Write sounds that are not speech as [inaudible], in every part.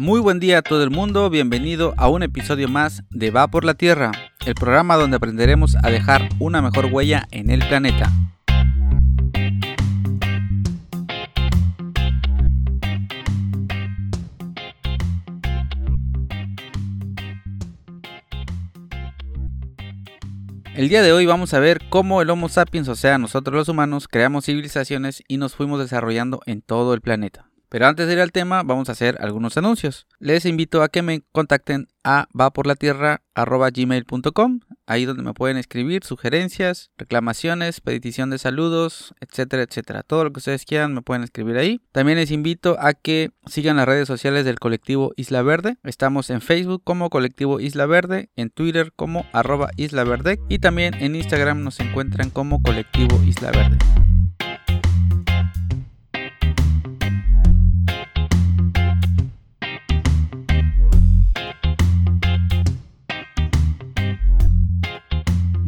Muy buen día a todo el mundo, bienvenido a un episodio más de Va por la Tierra, el programa donde aprenderemos a dejar una mejor huella en el planeta. El día de hoy vamos a ver cómo el Homo sapiens, o sea, nosotros los humanos, creamos civilizaciones y nos fuimos desarrollando en todo el planeta. Pero antes de ir al tema, vamos a hacer algunos anuncios. Les invito a que me contacten a vaporlatierra.gmail.com, ahí donde me pueden escribir sugerencias, reclamaciones, petición de saludos, etcétera, etcétera. Todo lo que ustedes quieran me pueden escribir ahí. También les invito a que sigan las redes sociales del colectivo Isla Verde. Estamos en Facebook como colectivo Isla Verde, en Twitter como arroba Isla Verde y también en Instagram nos encuentran como colectivo Isla Verde.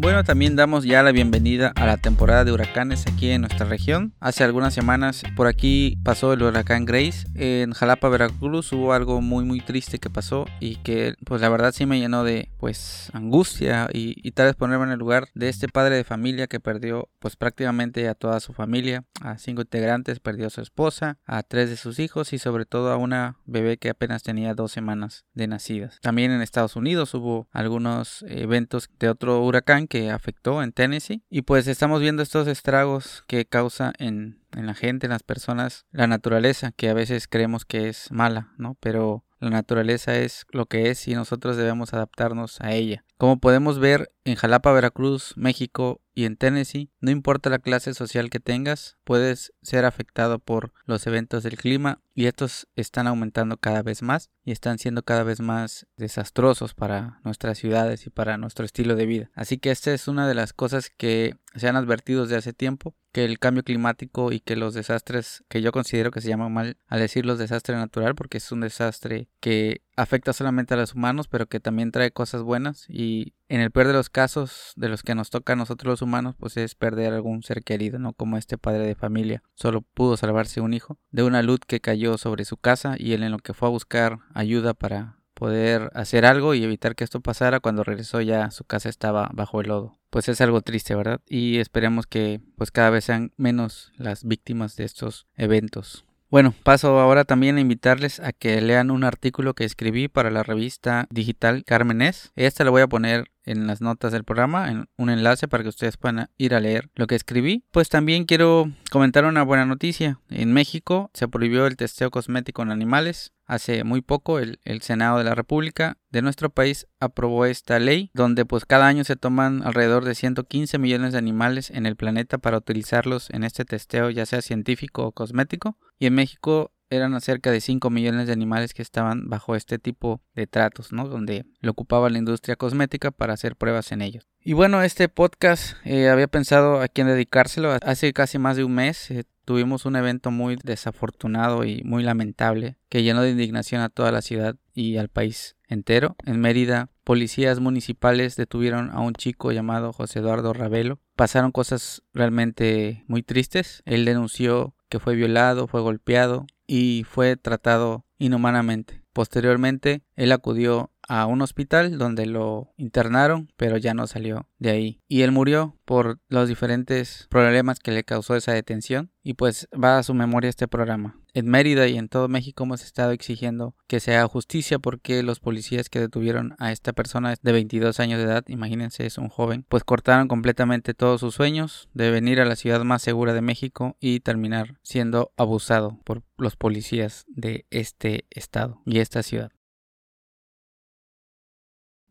Bueno, también damos ya la bienvenida a la temporada de huracanes aquí en nuestra región. Hace algunas semanas por aquí pasó el huracán Grace. En Jalapa, Veracruz hubo algo muy muy triste que pasó y que pues la verdad sí me llenó de pues angustia y, tal vez ponerme en el lugar de este padre de familia que perdió pues prácticamente a toda su familia, a cinco integrantes, perdió a su esposa, a tres de sus hijos y sobre todo a una bebé que apenas tenía dos semanas de nacidas. También en Estados Unidos hubo algunos eventos de otro huracán que afectó en Tennessee. Y pues estamos viendo estos estragos que causa en, en la gente, en las personas, la naturaleza, que a veces creemos que es mala, ¿no? Pero la naturaleza es lo que es y nosotros debemos adaptarnos a ella. Como podemos ver en Jalapa, Veracruz, México y en Tennessee, no importa la clase social que tengas, puedes ser afectado por los eventos del clima y estos están aumentando cada vez más y están siendo cada vez más desastrosos para nuestras ciudades y para nuestro estilo de vida. Así que esta es una de las cosas que se han advertido desde hace tiempo, que el cambio climático y que los desastres que yo considero que se llaman mal al decir los desastres natural porque es un desastre que afecta solamente a los humanos pero que también trae cosas buenas y en el peor de los casos de los que nos toca a nosotros los humanos pues es perder algún ser querido, ¿no? Como este padre de familia solo pudo salvarse un hijo de una luz que cayó sobre su casa y él en lo que fue a buscar ayuda para poder hacer algo y evitar que esto pasara cuando regresó ya su casa estaba bajo el lodo. Pues es algo triste, ¿verdad? Y esperemos que pues cada vez sean menos las víctimas de estos eventos. Bueno, paso ahora también a invitarles a que lean un artículo que escribí para la revista digital Carmenes. Esta lo voy a poner en las notas del programa, en un enlace para que ustedes puedan ir a leer lo que escribí. Pues también quiero comentar una buena noticia. En México se prohibió el testeo cosmético en animales. Hace muy poco el, el, Senado de la República de nuestro país aprobó esta ley donde pues cada año se toman alrededor de 115 millones de animales en el planeta para utilizarlos en este testeo ya sea científico o cosmético y en México eran cerca de 5 millones de animales que estaban bajo este tipo de tratos, ¿no? Donde lo ocupaba la industria cosmética para hacer pruebas en ellos. Y bueno, este podcast eh, había pensado a quién dedicárselo. Hace casi más de un mes eh, tuvimos un evento muy desafortunado y muy lamentable que llenó de indignación a toda la ciudad y al país entero. En Mérida, policías municipales detuvieron a un chico llamado José Eduardo Ravelo. Pasaron cosas realmente muy tristes. Él denunció que fue violado, fue golpeado y fue tratado inhumanamente. Posteriormente, él acudió a un hospital donde lo internaron, pero ya no salió de ahí. Y él murió por los diferentes problemas que le causó esa detención. Y pues va a su memoria este programa. En Mérida y en todo México hemos estado exigiendo que se haga justicia porque los policías que detuvieron a esta persona de 22 años de edad, imagínense, es un joven, pues cortaron completamente todos sus sueños de venir a la ciudad más segura de México y terminar siendo abusado por los policías de este estado y esta ciudad.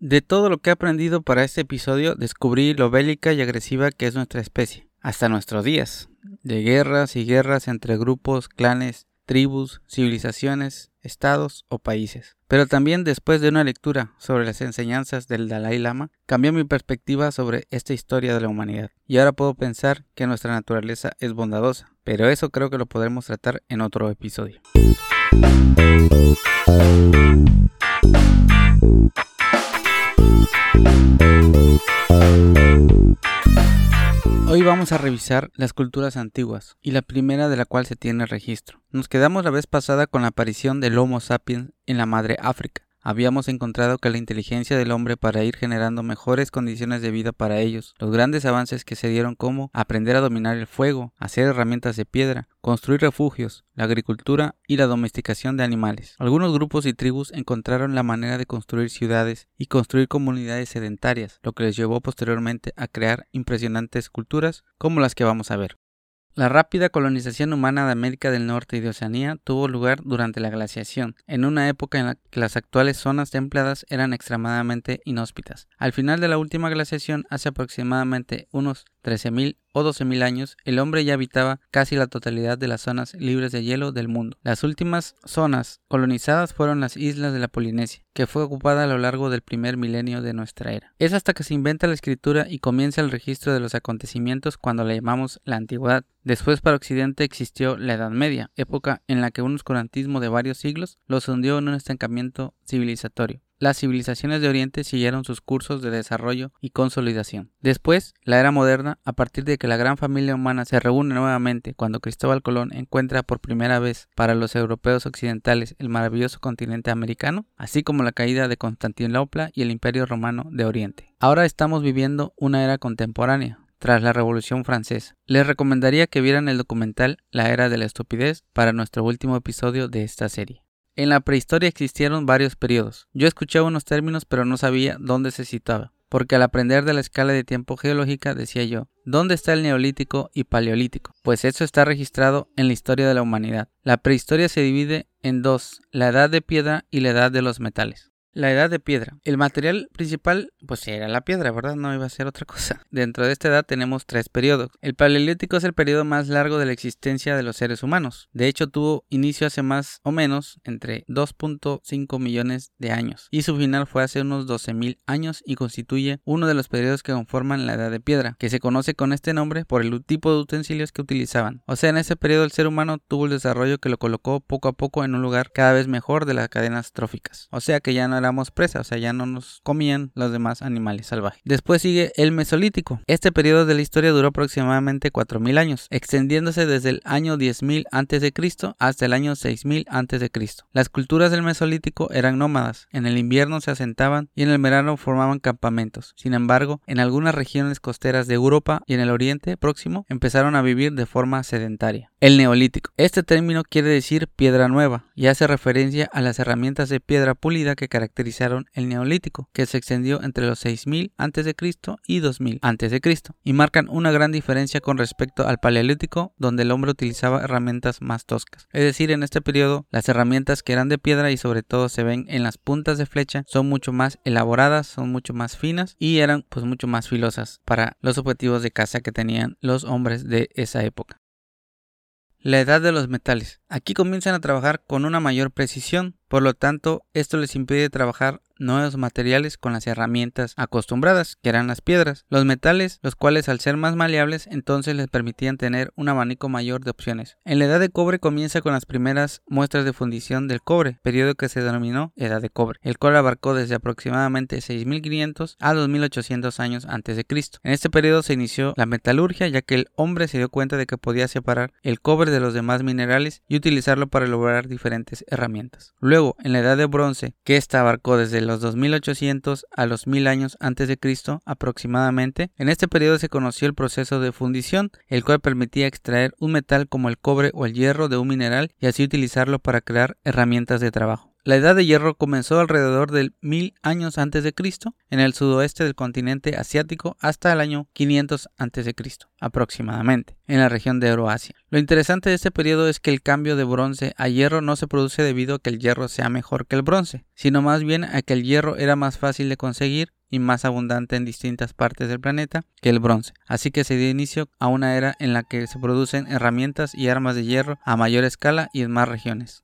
De todo lo que he aprendido para este episodio, descubrí lo bélica y agresiva que es nuestra especie, hasta nuestros días, de guerras y guerras entre grupos, clanes, tribus, civilizaciones, estados o países. Pero también después de una lectura sobre las enseñanzas del Dalai Lama, cambió mi perspectiva sobre esta historia de la humanidad. Y ahora puedo pensar que nuestra naturaleza es bondadosa, pero eso creo que lo podremos tratar en otro episodio. Las culturas antiguas y la primera de la cual se tiene registro. Nos quedamos la vez pasada con la aparición del Homo sapiens en la madre África habíamos encontrado que la inteligencia del hombre para ir generando mejores condiciones de vida para ellos, los grandes avances que se dieron como aprender a dominar el fuego, hacer herramientas de piedra, construir refugios, la agricultura y la domesticación de animales. Algunos grupos y tribus encontraron la manera de construir ciudades y construir comunidades sedentarias, lo que les llevó posteriormente a crear impresionantes culturas como las que vamos a ver. La rápida colonización humana de América del Norte y de Oceanía tuvo lugar durante la glaciación, en una época en la que las actuales zonas templadas eran extremadamente inhóspitas. Al final de la última glaciación, hace aproximadamente unos 13.000 o 12.000 años, el hombre ya habitaba casi la totalidad de las zonas libres de hielo del mundo. Las últimas zonas colonizadas fueron las islas de la Polinesia, que fue ocupada a lo largo del primer milenio de nuestra era. Es hasta que se inventa la escritura y comienza el registro de los acontecimientos cuando la llamamos la antigüedad. Después para Occidente existió la Edad Media, época en la que un oscurantismo de varios siglos los hundió en un estancamiento civilizatorio las civilizaciones de Oriente siguieron sus cursos de desarrollo y consolidación. Después, la era moderna, a partir de que la gran familia humana se reúne nuevamente cuando Cristóbal Colón encuentra por primera vez para los europeos occidentales el maravilloso continente americano, así como la caída de Constantinopla y el Imperio Romano de Oriente. Ahora estamos viviendo una era contemporánea, tras la Revolución Francesa. Les recomendaría que vieran el documental La Era de la Estupidez para nuestro último episodio de esta serie. En la prehistoria existieron varios periodos. Yo escuchaba unos términos pero no sabía dónde se citaba, porque al aprender de la escala de tiempo geológica decía yo, ¿dónde está el neolítico y paleolítico? Pues eso está registrado en la historia de la humanidad. La prehistoria se divide en dos, la edad de piedra y la edad de los metales. La edad de piedra. El material principal, pues era la piedra, ¿verdad? No iba a ser otra cosa. [laughs] Dentro de esta edad tenemos tres periodos. El paleolítico es el periodo más largo de la existencia de los seres humanos. De hecho, tuvo inicio hace más o menos entre 2.5 millones de años. Y su final fue hace unos 12.000 años y constituye uno de los periodos que conforman la edad de piedra, que se conoce con este nombre por el tipo de utensilios que utilizaban. O sea, en ese periodo el ser humano tuvo el desarrollo que lo colocó poco a poco en un lugar cada vez mejor de las cadenas tróficas. O sea que ya no éramos presa, o sea, ya no nos comían los demás animales salvajes. Después sigue el Mesolítico. Este periodo de la historia duró aproximadamente 4.000 años, extendiéndose desde el año 10.000 a.C. hasta el año 6.000 a.C. Las culturas del Mesolítico eran nómadas, en el invierno se asentaban y en el verano formaban campamentos. Sin embargo, en algunas regiones costeras de Europa y en el Oriente Próximo empezaron a vivir de forma sedentaria. El Neolítico. Este término quiere decir piedra nueva y hace referencia a las herramientas de piedra pulida que caracterizan caracterizaron el Neolítico, que se extendió entre los 6000 a.C. y 2000 a.C. y marcan una gran diferencia con respecto al Paleolítico, donde el hombre utilizaba herramientas más toscas. Es decir, en este periodo, las herramientas que eran de piedra y sobre todo se ven en las puntas de flecha son mucho más elaboradas, son mucho más finas y eran pues mucho más filosas para los objetivos de caza que tenían los hombres de esa época. La edad de los metales. Aquí comienzan a trabajar con una mayor precisión, por lo tanto esto les impide trabajar nuevos materiales con las herramientas acostumbradas, que eran las piedras. Los metales, los cuales al ser más maleables, entonces les permitían tener un abanico mayor de opciones. En la edad de cobre comienza con las primeras muestras de fundición del cobre, periodo que se denominó edad de cobre, el cual abarcó desde aproximadamente 6500 a 2800 años antes de Cristo. En este periodo se inició la metalurgia, ya que el hombre se dio cuenta de que podía separar el cobre de los demás minerales y utilizarlo para elaborar diferentes herramientas. Luego, en la edad de bronce, que esta abarcó desde los 2800 a los 1000 años antes de Cristo aproximadamente. En este periodo se conoció el proceso de fundición, el cual permitía extraer un metal como el cobre o el hierro de un mineral y así utilizarlo para crear herramientas de trabajo. La edad de hierro comenzó alrededor del 1000 años antes de Cristo en el sudoeste del continente asiático hasta el año 500 antes de Cristo, aproximadamente, en la región de Euroasia. Lo interesante de este periodo es que el cambio de bronce a hierro no se produce debido a que el hierro sea mejor que el bronce, sino más bien a que el hierro era más fácil de conseguir y más abundante en distintas partes del planeta que el bronce. Así que se dio inicio a una era en la que se producen herramientas y armas de hierro a mayor escala y en más regiones.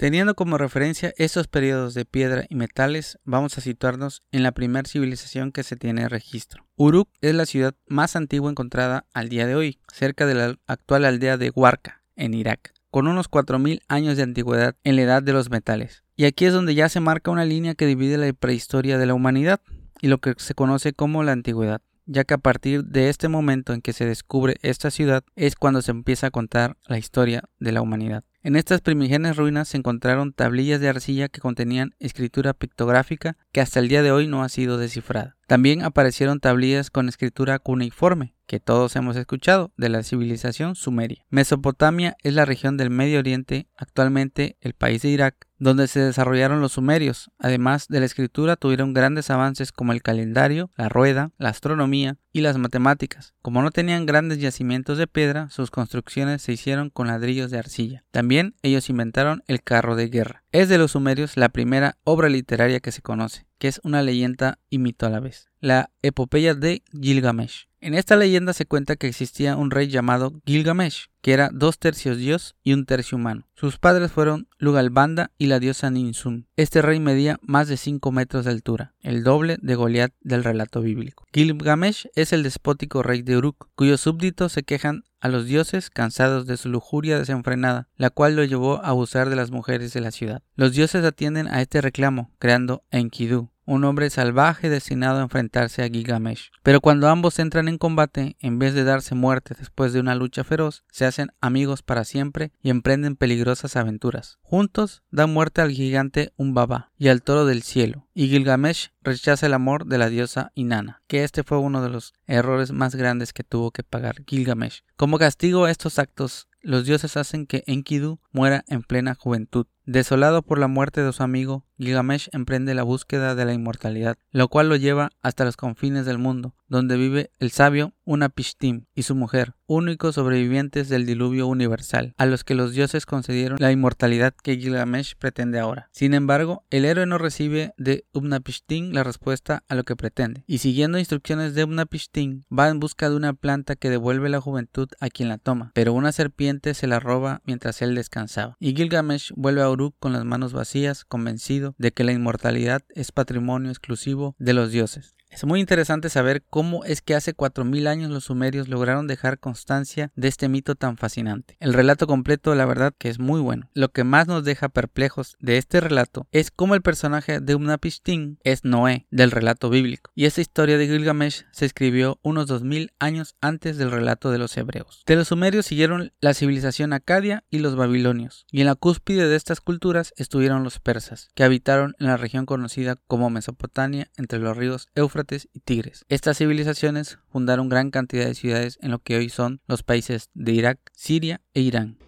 Teniendo como referencia estos periodos de piedra y metales, vamos a situarnos en la primera civilización que se tiene registro. Uruk es la ciudad más antigua encontrada al día de hoy, cerca de la actual aldea de Huarca, en Irak, con unos 4.000 años de antigüedad en la edad de los metales. Y aquí es donde ya se marca una línea que divide la prehistoria de la humanidad y lo que se conoce como la antigüedad ya que a partir de este momento en que se descubre esta ciudad es cuando se empieza a contar la historia de la humanidad. En estas primigenias ruinas se encontraron tablillas de arcilla que contenían escritura pictográfica que hasta el día de hoy no ha sido descifrada. También aparecieron tablillas con escritura cuneiforme, que todos hemos escuchado, de la civilización sumeria. Mesopotamia es la región del Medio Oriente, actualmente el país de Irak, donde se desarrollaron los sumerios. Además de la escritura, tuvieron grandes avances como el calendario, la rueda, la astronomía y las matemáticas. Como no tenían grandes yacimientos de piedra, sus construcciones se hicieron con ladrillos de arcilla. También ellos inventaron el carro de guerra. Es de los sumerios la primera obra literaria que se conoce, que es una leyenda y mito a la vez, la epopeya de Gilgamesh. En esta leyenda se cuenta que existía un rey llamado Gilgamesh, que era dos tercios dios y un tercio humano. Sus padres fueron Lugalbanda y la diosa Ninsun. Este rey medía más de 5 metros de altura, el doble de Goliat del relato bíblico. Gilgamesh es el despótico rey de Uruk, cuyos súbditos se quejan a los dioses cansados de su lujuria desenfrenada, la cual lo llevó a abusar de las mujeres de la ciudad. Los dioses atienden a este reclamo, creando Enkidu, un hombre salvaje destinado a enfrentarse a Gilgamesh. Pero cuando ambos entran en combate, en vez de darse muerte después de una lucha feroz, se hacen amigos para siempre y emprenden peligrosas aventuras. Juntos dan muerte al gigante Umbaba y al toro del cielo, y Gilgamesh rechaza el amor de la diosa Inanna, que este fue uno de los errores más grandes que tuvo que pagar Gilgamesh. Como castigo a estos actos, los dioses hacen que Enkidu muera en plena juventud. Desolado por la muerte de su amigo, Gilgamesh emprende la búsqueda de la inmortalidad, lo cual lo lleva hasta los confines del mundo, donde vive el sabio Unapishtim y su mujer, únicos sobrevivientes del diluvio universal, a los que los dioses concedieron la inmortalidad que Gilgamesh pretende ahora. Sin embargo, el héroe no recibe de Unapishtim la respuesta a lo que pretende, y siguiendo instrucciones de Unapishtim, va en busca de una planta que devuelve la juventud a quien la toma, pero una serpiente se la roba mientras él descansaba, y Gilgamesh vuelve a Con las manos vacías, convencido de que la inmortalidad es patrimonio exclusivo de los dioses. Es muy interesante saber cómo es que hace 4.000 años los sumerios lograron dejar constancia de este mito tan fascinante. El relato completo, la verdad, que es muy bueno. Lo que más nos deja perplejos de este relato es cómo el personaje de Unapishtim es Noé, del relato bíblico. Y esta historia de Gilgamesh se escribió unos 2.000 años antes del relato de los hebreos. De los sumerios siguieron la civilización acadia y los babilonios. Y en la cúspide de estas culturas estuvieron los persas, que habitaron en la región conocida como Mesopotamia entre los ríos Éufrates y Tigres. Estas civilizaciones fundaron gran cantidad de ciudades en lo que hoy son los países de Irak, Siria e Irán.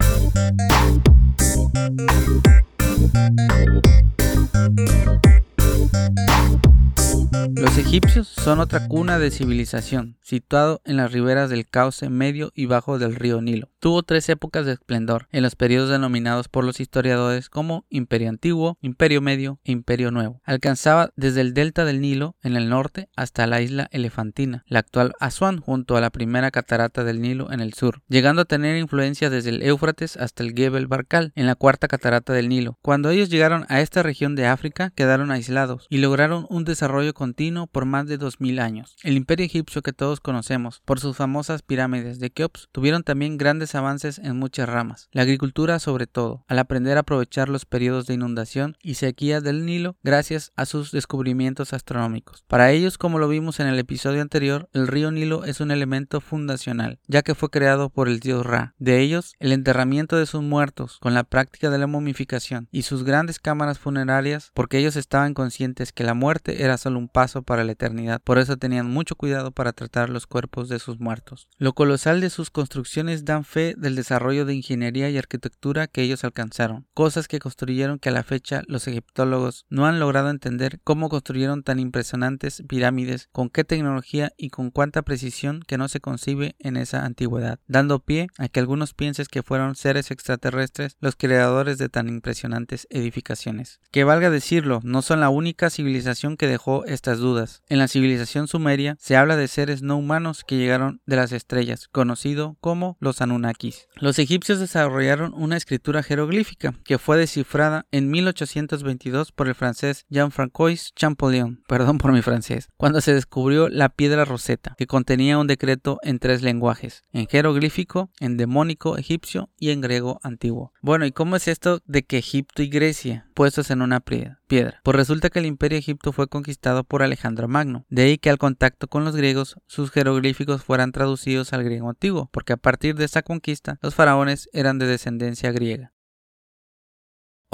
Los egipcios son otra cuna de civilización, situado en las riberas del cauce medio y bajo del río Nilo. Tuvo tres épocas de esplendor, en los periodos denominados por los historiadores como Imperio Antiguo, Imperio Medio e Imperio Nuevo. Alcanzaba desde el delta del Nilo, en el norte, hasta la isla Elefantina, la actual Asuán, junto a la primera catarata del Nilo en el sur, llegando a tener influencia desde el Éufrates hasta el Gebel Barkal, en la cuarta catarata del Nilo. Cuando ellos llegaron a esta región de África, quedaron aislados y lograron un desarrollo continuo por más de 2000 años. El imperio egipcio que todos conocemos por sus famosas pirámides de Keops tuvieron también grandes avances en muchas ramas, la agricultura sobre todo, al aprender a aprovechar los periodos de inundación y sequía del Nilo gracias a sus descubrimientos astronómicos. Para ellos, como lo vimos en el episodio anterior, el río Nilo es un elemento fundacional, ya que fue creado por el dios Ra. De ellos, el enterramiento de sus muertos con la práctica de la momificación y sus grandes cámaras funerarias, porque ellos estaban conscientes que la muerte era solo un paso para la eternidad, por eso tenían mucho cuidado para tratar los cuerpos de sus muertos. Lo colosal de sus construcciones dan fe del desarrollo de ingeniería y arquitectura que ellos alcanzaron, cosas que construyeron que a la fecha los egiptólogos no han logrado entender cómo construyeron tan impresionantes pirámides, con qué tecnología y con cuánta precisión que no se concibe en esa antigüedad, dando pie a que algunos piensen que fueron seres extraterrestres los creadores de tan impresionantes edificaciones. Que valga decirlo, no son la única civilización que dejó estas dudas. En la civilización sumeria se habla de seres no humanos que llegaron de las estrellas, conocido como los Los egipcios desarrollaron una escritura jeroglífica que fue descifrada en 1822 por el francés Jean-François Champollion, [laughs] perdón por mi francés, cuando se descubrió la piedra roseta, que contenía un decreto en tres lenguajes, en jeroglífico, en demónico egipcio y en griego antiguo. Bueno, ¿y cómo es esto de que Egipto y Grecia, puestos en una piedra, piedra, pues resulta que el imperio egipto fue conquistado por Alejandro Magno, de ahí que al contacto con los griegos sus jeroglíficos fueran traducidos al griego antiguo, porque a partir de esta conquista los faraones eran de descendencia griega.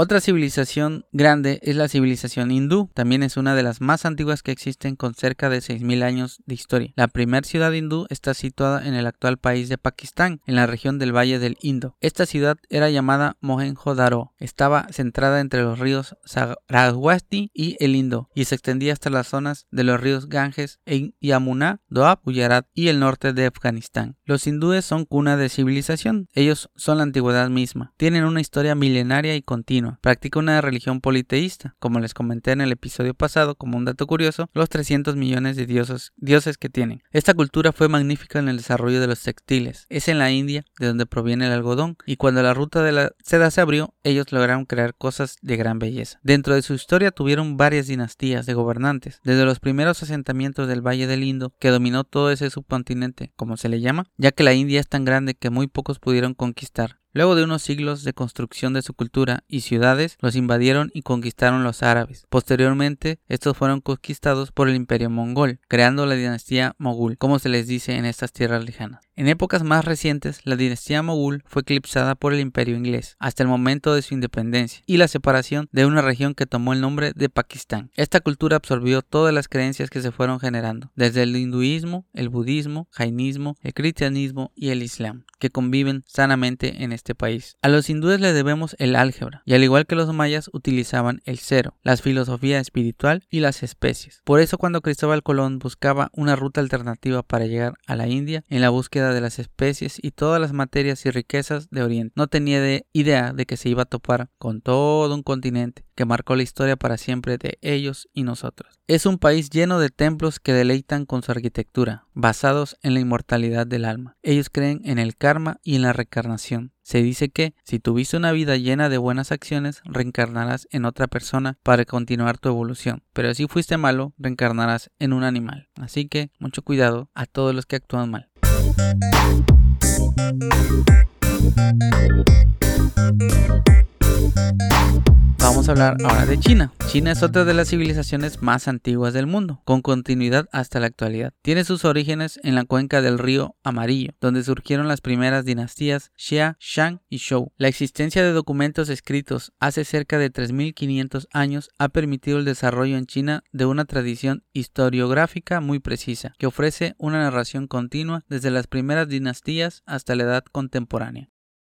Otra civilización grande es la civilización hindú. También es una de las más antiguas que existen con cerca de 6.000 años de historia. La primera ciudad hindú está situada en el actual país de Pakistán, en la región del Valle del Indo. Esta ciudad era llamada Mohenjo-Daro. Estaba centrada entre los ríos Saraswati y el Indo y se extendía hasta las zonas de los ríos Ganges e Yamuna, Doab, Gujarat y el norte de Afganistán. Los hindúes son cuna de civilización. Ellos son la antigüedad misma. Tienen una historia milenaria y continua Practica una religión politeísta, como les comenté en el episodio pasado como un dato curioso, los 300 millones de dioses, dioses que tienen. Esta cultura fue magnífica en el desarrollo de los textiles. Es en la India de donde proviene el algodón y cuando la ruta de la seda se abrió, ellos lograron crear cosas de gran belleza. Dentro de su historia tuvieron varias dinastías de gobernantes, desde los primeros asentamientos del Valle del Indo, que dominó todo ese subcontinente, como se le llama, ya que la India es tan grande que muy pocos pudieron conquistar. Luego de unos siglos de construcción de su cultura y ciudades, los invadieron y conquistaron los árabes. Posteriormente, estos fueron conquistados por el imperio mongol, creando la dinastía mogul, como se les dice en estas tierras lejanas. En épocas más recientes, la dinastía mogul fue eclipsada por el imperio inglés, hasta el momento de su independencia y la separación de una región que tomó el nombre de Pakistán. Esta cultura absorbió todas las creencias que se fueron generando, desde el hinduismo, el budismo, jainismo, el cristianismo y el islam, que conviven sanamente en este país. A los hindúes le debemos el álgebra, y al igual que los mayas utilizaban el cero, la filosofía espiritual y las especies. Por eso cuando Cristóbal Colón buscaba una ruta alternativa para llegar a la India, en la búsqueda de las especies y todas las materias y riquezas de Oriente. No tenía idea de que se iba a topar con todo un continente que marcó la historia para siempre de ellos y nosotros. Es un país lleno de templos que deleitan con su arquitectura, basados en la inmortalidad del alma. Ellos creen en el karma y en la reencarnación. Se dice que si tuviste una vida llena de buenas acciones, reencarnarás en otra persona para continuar tu evolución. Pero si fuiste malo, reencarnarás en un animal. Así que mucho cuidado a todos los que actúan mal. Thank Vamos a hablar ahora de China. China es otra de las civilizaciones más antiguas del mundo, con continuidad hasta la actualidad. Tiene sus orígenes en la cuenca del río Amarillo, donde surgieron las primeras dinastías Xia, Shang y Zhou. La existencia de documentos escritos hace cerca de 3.500 años ha permitido el desarrollo en China de una tradición historiográfica muy precisa, que ofrece una narración continua desde las primeras dinastías hasta la edad contemporánea.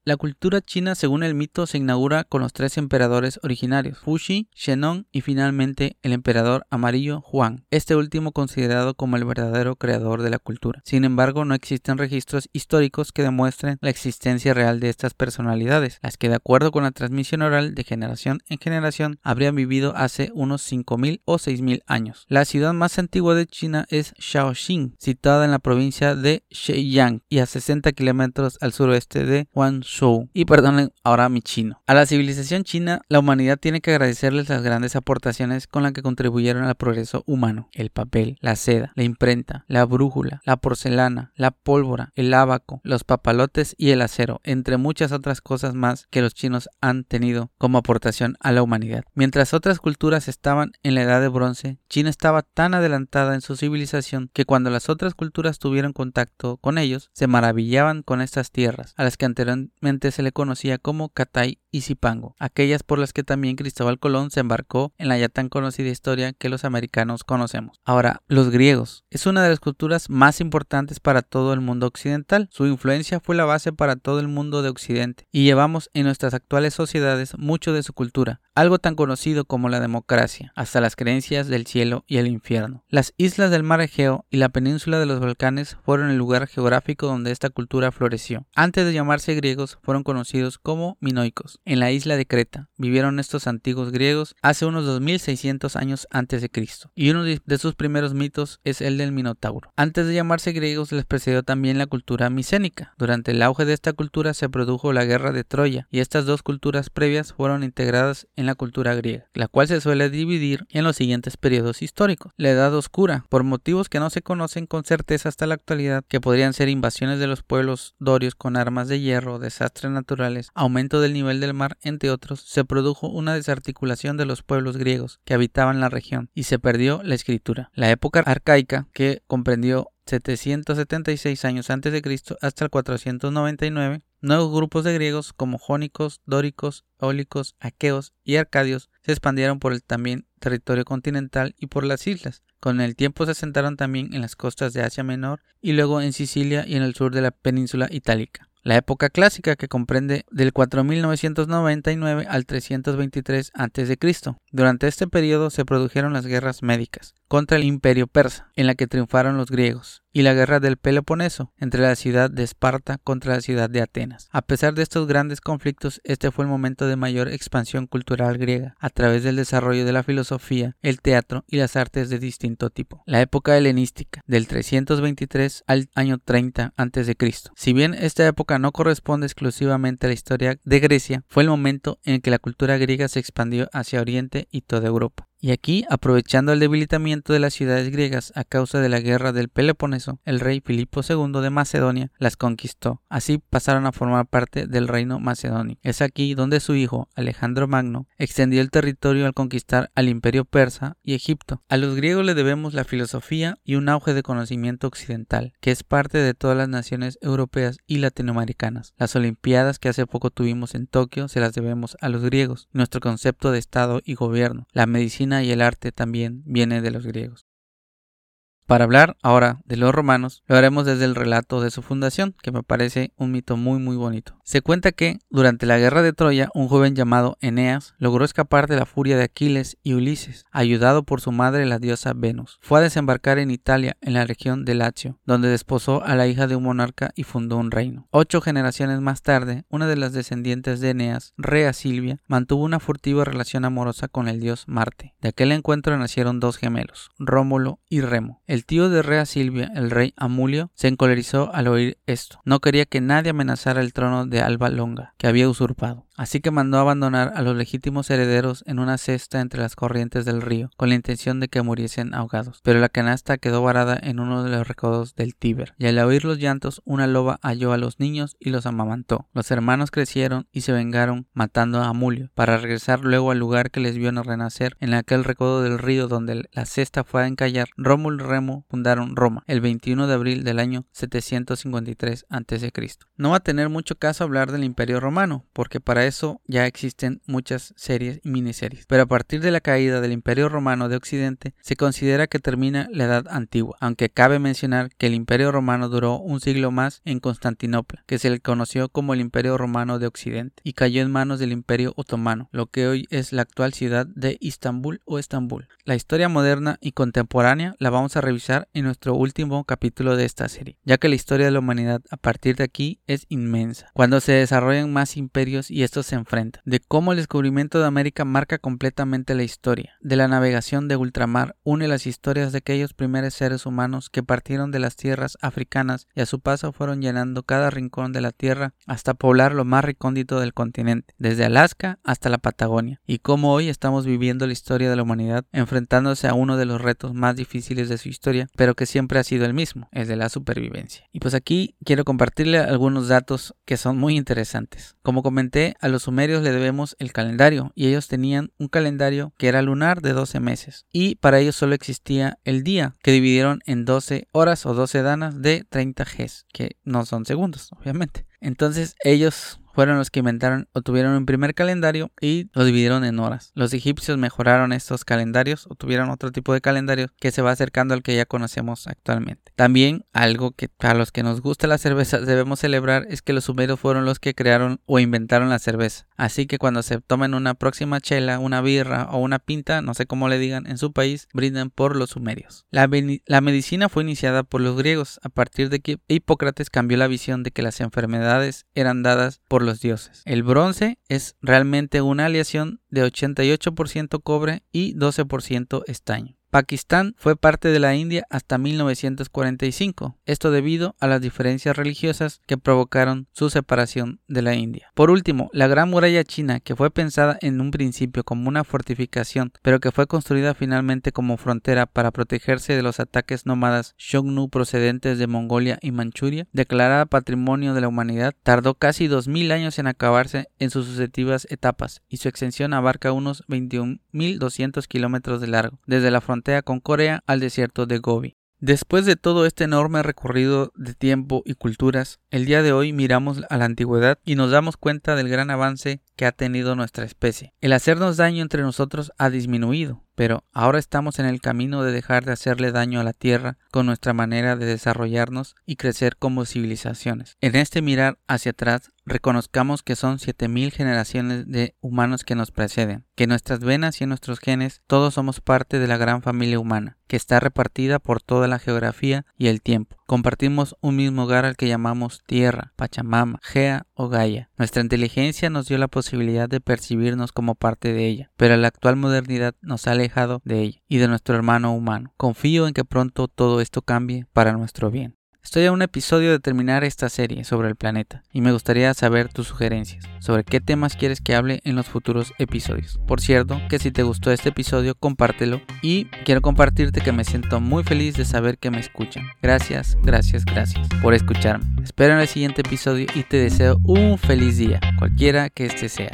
La cultura china, según el mito, se inaugura con los tres emperadores originarios, Fuxi, Shennong y finalmente el emperador amarillo Huang, este último considerado como el verdadero creador de la cultura. Sin embargo, no existen registros históricos que demuestren la existencia real de estas personalidades, las que de acuerdo con la transmisión oral de generación en generación habrían vivido hace unos 5.000 o 6.000 años. La ciudad más antigua de China es Shaoxing, situada en la provincia de Shenyang y a 60 kilómetros al suroeste de Guangzhou y perdonen ahora mi chino. A la civilización china, la humanidad tiene que agradecerles las grandes aportaciones con las que contribuyeron al progreso humano. El papel, la seda, la imprenta, la brújula, la porcelana, la pólvora, el ábaco, los papalotes y el acero, entre muchas otras cosas más que los chinos han tenido como aportación a la humanidad. Mientras otras culturas estaban en la edad de bronce, China estaba tan adelantada en su civilización que cuando las otras culturas tuvieron contacto con ellos, se maravillaban con estas tierras, a las que anteriormente se le conocía como Catay y Zipango, aquellas por las que también Cristóbal Colón se embarcó en la ya tan conocida historia que los americanos conocemos. Ahora, los griegos. Es una de las culturas más importantes para todo el mundo occidental. Su influencia fue la base para todo el mundo de Occidente y llevamos en nuestras actuales sociedades mucho de su cultura, algo tan conocido como la democracia, hasta las creencias del cielo y el infierno. Las islas del mar Egeo y la península de los Balcanes fueron el lugar geográfico donde esta cultura floreció. Antes de llamarse griegos, fueron conocidos como minoicos. En la isla de Creta vivieron estos antiguos griegos hace unos 2600 años antes de Cristo, y uno de sus primeros mitos es el del Minotauro. Antes de llamarse griegos les precedió también la cultura micénica. Durante el auge de esta cultura se produjo la guerra de Troya, y estas dos culturas previas fueron integradas en la cultura griega, la cual se suele dividir en los siguientes periodos históricos. La Edad Oscura, por motivos que no se conocen con certeza hasta la actualidad, que podrían ser invasiones de los pueblos dorios con armas de hierro, desastres naturales, aumento del nivel del mar, entre otros, se produjo una desarticulación de los pueblos griegos que habitaban la región y se perdió la escritura. La época arcaica, que comprendió 776 años antes de Cristo hasta el 499, nuevos grupos de griegos como jónicos, dóricos, ólicos, aqueos y arcadios se expandieron por el también territorio continental y por las islas. Con el tiempo se asentaron también en las costas de Asia Menor y luego en Sicilia y en el sur de la península itálica. La época clásica que comprende del 4999 al 323 a.C. Durante este periodo se produjeron las guerras médicas contra el imperio persa, en la que triunfaron los griegos, y la guerra del Peloponeso entre la ciudad de Esparta contra la ciudad de Atenas. A pesar de estos grandes conflictos, este fue el momento de mayor expansión cultural griega, a través del desarrollo de la filosofía, el teatro y las artes de distinto tipo. La época helenística, del 323 al año 30 a.C. Si bien esta época no corresponde exclusivamente a la historia de Grecia, fue el momento en que la cultura griega se expandió hacia Oriente y toda Europa. Y aquí, aprovechando el debilitamiento de las ciudades griegas a causa de la guerra del Peloponeso, el rey Filipo II de Macedonia las conquistó. Así pasaron a formar parte del reino macedónico. Es aquí donde su hijo, Alejandro Magno, extendió el territorio al conquistar al imperio persa y Egipto. A los griegos le debemos la filosofía y un auge de conocimiento occidental, que es parte de todas las naciones europeas y latinoamericanas. Las Olimpiadas que hace poco tuvimos en Tokio se las debemos a los griegos. Nuestro concepto de Estado y gobierno, la medicina y el arte también viene de los griegos. Para hablar ahora de los romanos, lo haremos desde el relato de su fundación, que me parece un mito muy muy bonito. Se cuenta que, durante la guerra de Troya, un joven llamado Eneas logró escapar de la furia de Aquiles y Ulises, ayudado por su madre la diosa Venus. Fue a desembarcar en Italia, en la región de Lacio, donde desposó a la hija de un monarca y fundó un reino. Ocho generaciones más tarde, una de las descendientes de Eneas, Rea Silvia, mantuvo una furtiva relación amorosa con el dios Marte. De aquel encuentro nacieron dos gemelos, Rómulo y Remo. El tío de Rea Silvia, el rey Amulio, se encolerizó al oír esto. No quería que nadie amenazara el trono de Alba Longa, que había usurpado. Así que mandó abandonar a los legítimos herederos en una cesta entre las corrientes del río, con la intención de que muriesen ahogados. Pero la canasta quedó varada en uno de los recodos del Tíber, y al oír los llantos, una loba halló a los niños y los amamantó. Los hermanos crecieron y se vengaron matando a Amulio, para regresar luego al lugar que les vio renacer en aquel recodo del río donde la cesta fue a encallar. Rómulo y Remo fundaron Roma el 21 de abril del año 753 a.C. No va a tener mucho caso hablar del Imperio Romano, porque para eso ya existen muchas series y miniseries. Pero a partir de la caída del Imperio Romano de Occidente, se considera que termina la Edad Antigua, aunque cabe mencionar que el Imperio Romano duró un siglo más en Constantinopla, que se le conoció como el Imperio Romano de Occidente, y cayó en manos del Imperio Otomano, lo que hoy es la actual ciudad de Istambul o Estambul. La historia moderna y contemporánea la vamos a revisar en nuestro último capítulo de esta serie, ya que la historia de la humanidad a partir de aquí es inmensa. Cuando se desarrollan más imperios y estos se enfrentan, de cómo el descubrimiento de América marca completamente la historia, de la navegación de ultramar une las historias de aquellos primeros seres humanos que partieron de las tierras africanas y a su paso fueron llenando cada rincón de la tierra hasta poblar lo más recóndito del continente, desde Alaska hasta la Patagonia, y cómo hoy estamos viviendo la historia de la humanidad enfrentándose a uno de los retos más difíciles de su historia, pero que siempre ha sido el mismo, el de la supervivencia. Y pues aquí quiero compartirle algunos datos que son muy interesantes. Como comenté, a los sumerios le debemos el calendario y ellos tenían un calendario que era lunar de 12 meses y para ellos solo existía el día que dividieron en 12 horas o 12 danas de 30 Gs, que no son segundos, obviamente. Entonces ellos fueron los que inventaron o tuvieron un primer calendario y lo dividieron en horas. Los egipcios mejoraron estos calendarios o tuvieron otro tipo de calendario que se va acercando al que ya conocemos actualmente. También algo que para los que nos gusta la cerveza [laughs] debemos celebrar es que los sumerios fueron los que crearon o inventaron la cerveza. Así que cuando se tomen una próxima chela, una birra o una pinta, no sé cómo le digan en su país, brindan por los sumerios. La, la medicina fue iniciada por los griegos a partir de que Hipócrates cambió la visión de que las enfermedades eran dadas por los dioses. El bronce es realmente una aleación de 88% cobre y 12% estaño. Pakistán fue parte de la India hasta 1945, esto debido a las diferencias religiosas que provocaron su separación de la India. Por último, la Gran Muralla China, que fue pensada en un principio como una fortificación, pero que fue construida finalmente como frontera para protegerse de los ataques nómadas Xiongnu procedentes de Mongolia y Manchuria, declarada Patrimonio de la Humanidad, tardó casi 2000 años en acabarse en sus sucesivas etapas y su extensión abarca unos 21.200 kilómetros de largo, desde la frontera con Corea al desierto de Gobi. Después de todo este enorme recorrido de tiempo y culturas, el día de hoy miramos a la antigüedad y nos damos cuenta del gran avance que ha tenido nuestra especie. El hacernos daño entre nosotros ha disminuido, pero ahora estamos en el camino de dejar de hacerle daño a la Tierra con nuestra manera de desarrollarnos y crecer como civilizaciones. En este mirar hacia atrás, reconozcamos que son 7000 generaciones de humanos que nos preceden, que nuestras venas y nuestros genes todos somos parte de la gran familia humana, que está repartida por toda la geografía y el tiempo. Compartimos un mismo hogar al que llamamos Tierra, Pachamama, Gea o Gaia. Nuestra inteligencia nos dio la posibilidad de percibirnos como parte de ella, pero la actual modernidad nos ha alejado de ella y de nuestro hermano humano. Confío en que pronto todo esto cambie para nuestro bien. Estoy a un episodio de terminar esta serie sobre el planeta y me gustaría saber tus sugerencias sobre qué temas quieres que hable en los futuros episodios. Por cierto, que si te gustó este episodio, compártelo y quiero compartirte que me siento muy feliz de saber que me escuchan. Gracias, gracias, gracias por escucharme. Espero en el siguiente episodio y te deseo un feliz día, cualquiera que este sea.